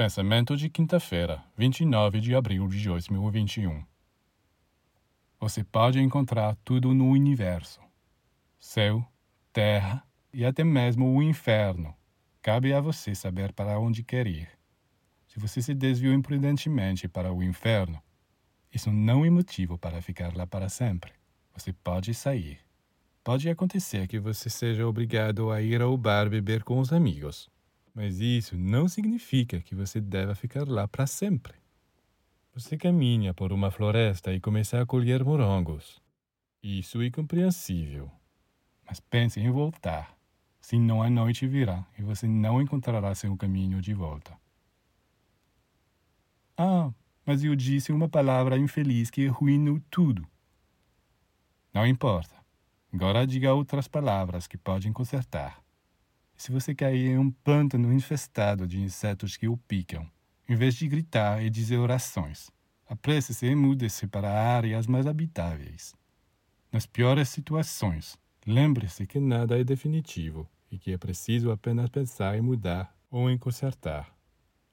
Pensamento de quinta-feira, 29 de abril de 2021. Você pode encontrar tudo no universo: céu, terra e até mesmo o inferno. Cabe a você saber para onde quer ir. Se você se desviou imprudentemente para o inferno, isso não é motivo para ficar lá para sempre. Você pode sair. Pode acontecer que você seja obrigado a ir ao bar beber com os amigos mas isso não significa que você deva ficar lá para sempre. Você caminha por uma floresta e começa a colher morangos. Isso é compreensível. Mas pense em voltar. Senão a noite virá e você não encontrará seu caminho de volta. Ah, mas eu disse uma palavra infeliz que arruinou tudo. Não importa. Agora diga outras palavras que podem consertar. Se você cair em um pântano infestado de insetos que o picam, em vez de gritar e dizer orações, apresse-se e mude-se para áreas mais habitáveis. Nas piores situações, lembre-se que nada é definitivo e que é preciso apenas pensar em mudar ou em consertar.